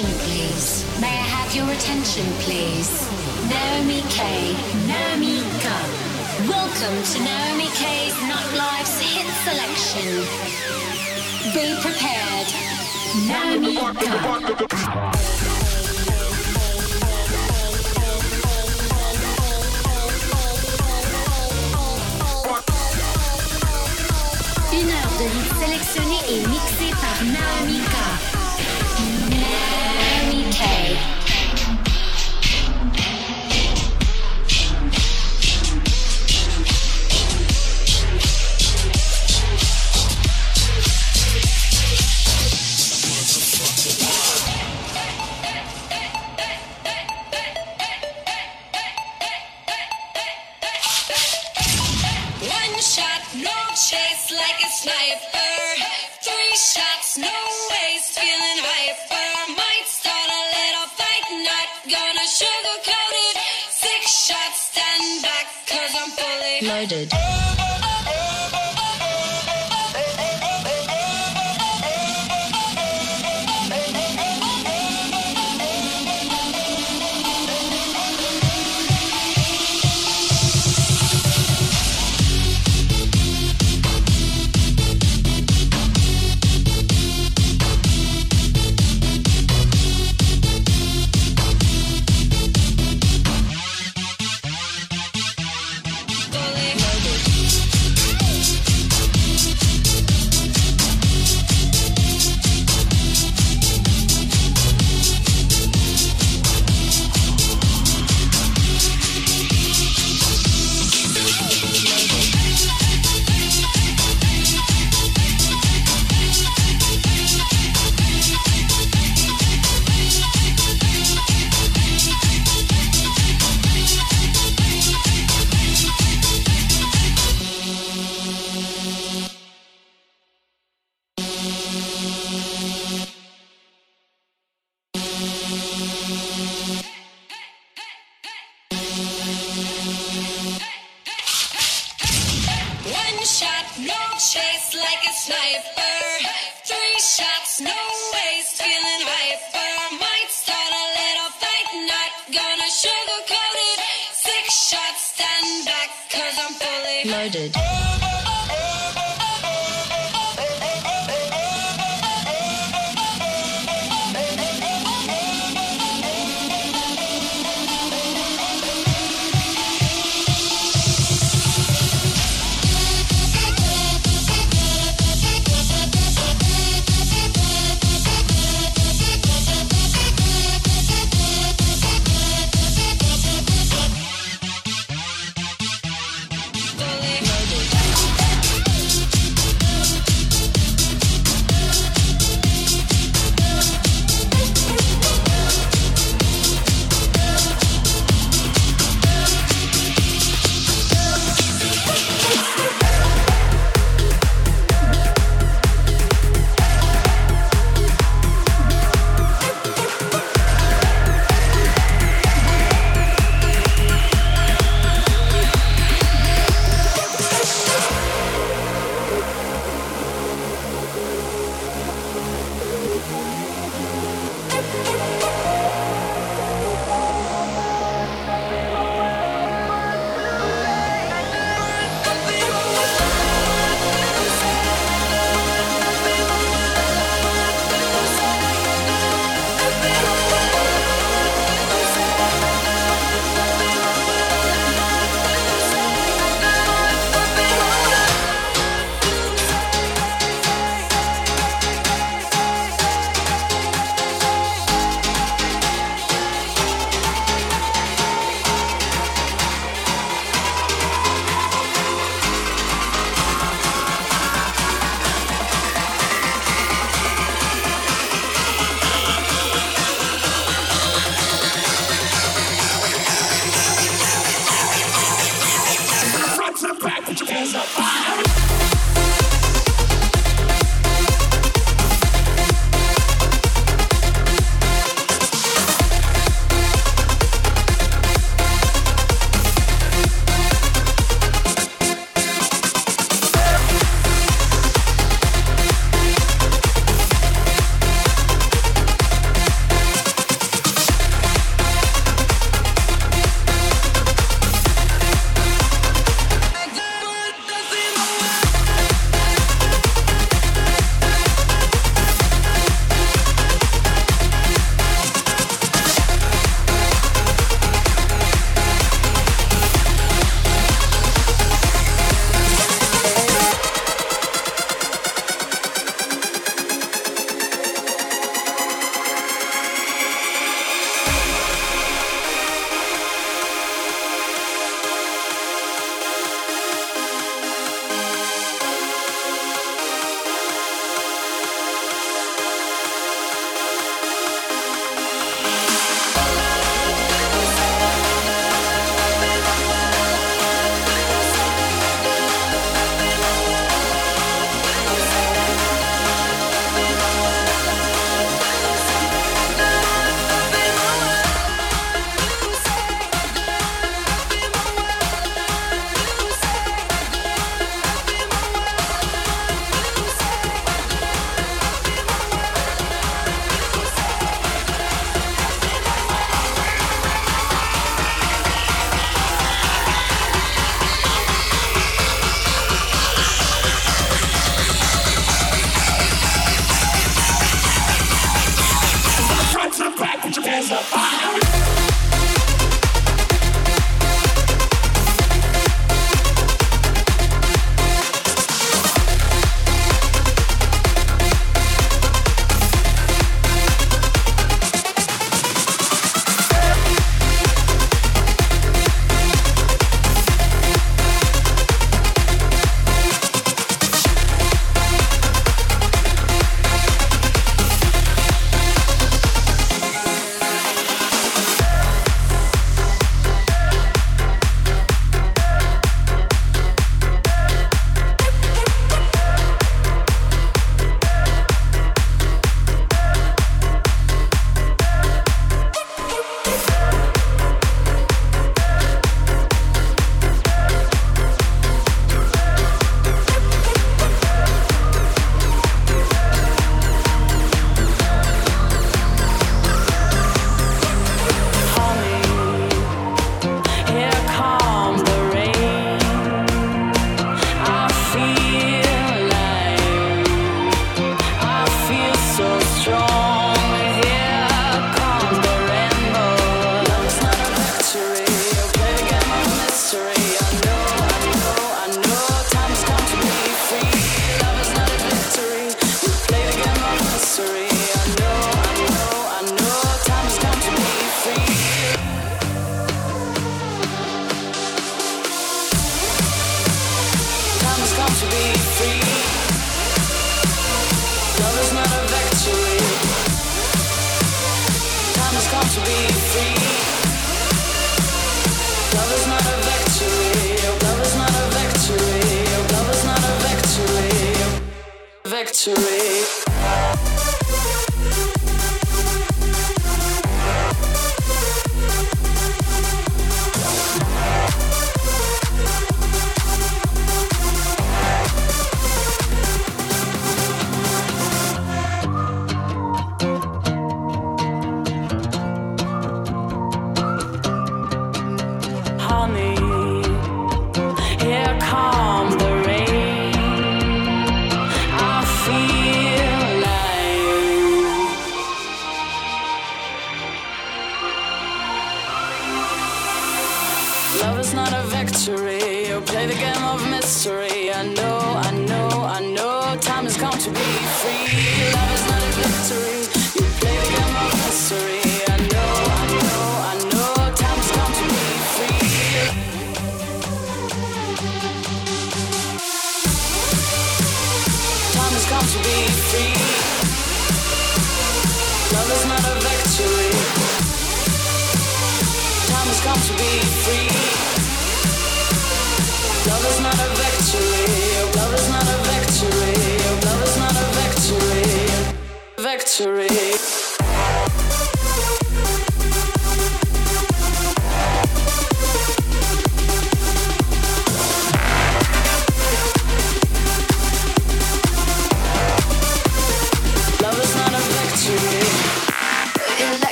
attention, please? May I have your attention, please? Naomi K. Naomi K. Welcome to Naomi K's Nightlife's hit selection. Be prepared. Naomi K. Une heure de hits sélectionnés et mixés par Naomi K. Loaded. milkshake.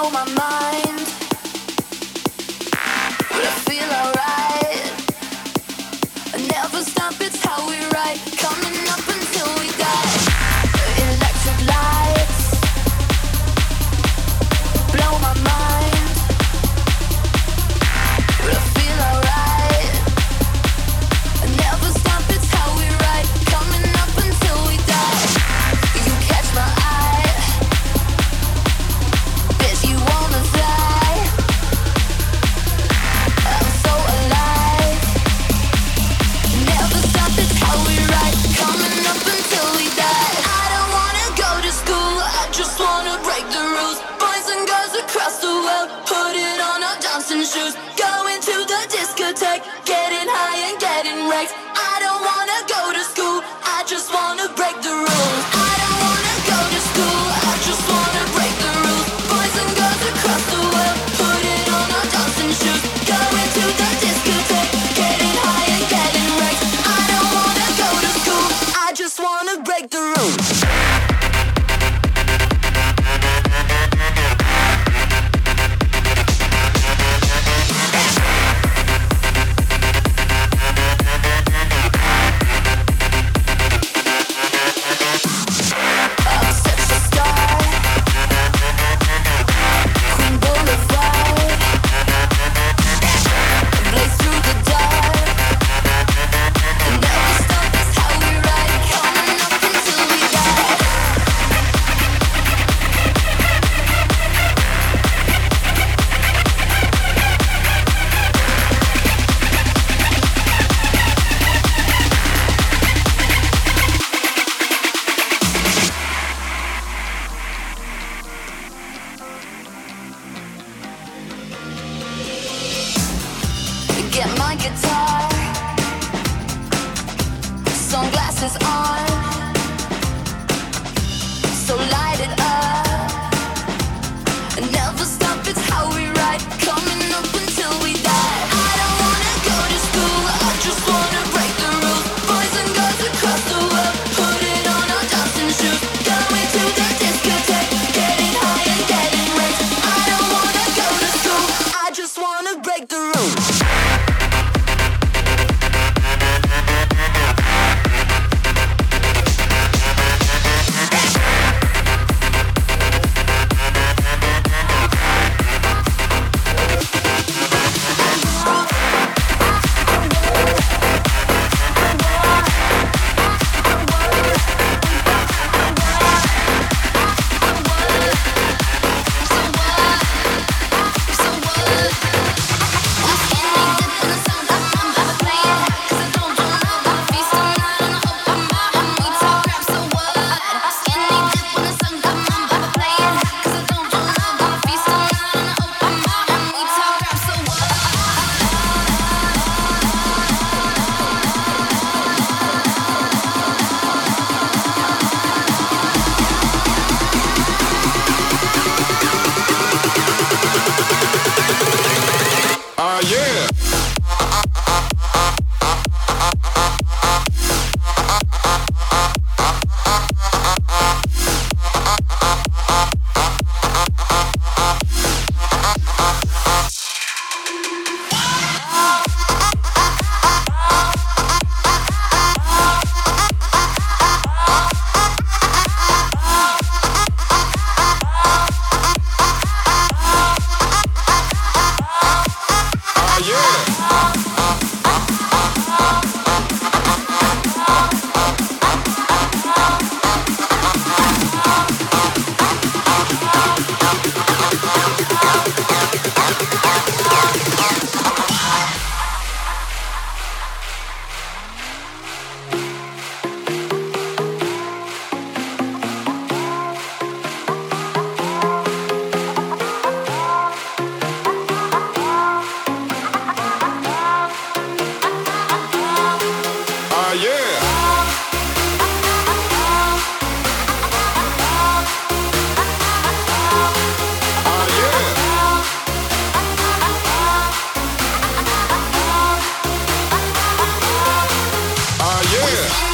blow my mind. Yeah.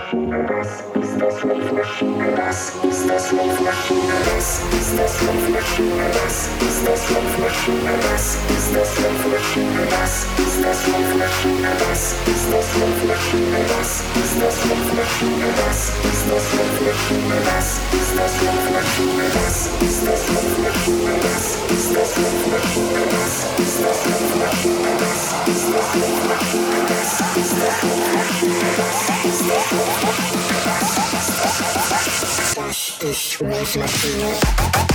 Das ist das Luftmaschine, das ist das Luftmaschine, das ist das Luftmaschine, das ist das Luftmaschine, das ist das Luftmaschine, das ist das Luftmaschine, das ist das Luftmaschine, das ist das Luftmaschine, das ist das Luftmaschine, das ist das Luftmaschine, das ist das Luftmaschine, das ist das Luftmaschine, das ist das Luftmaschine, das Ich muss mal sehen.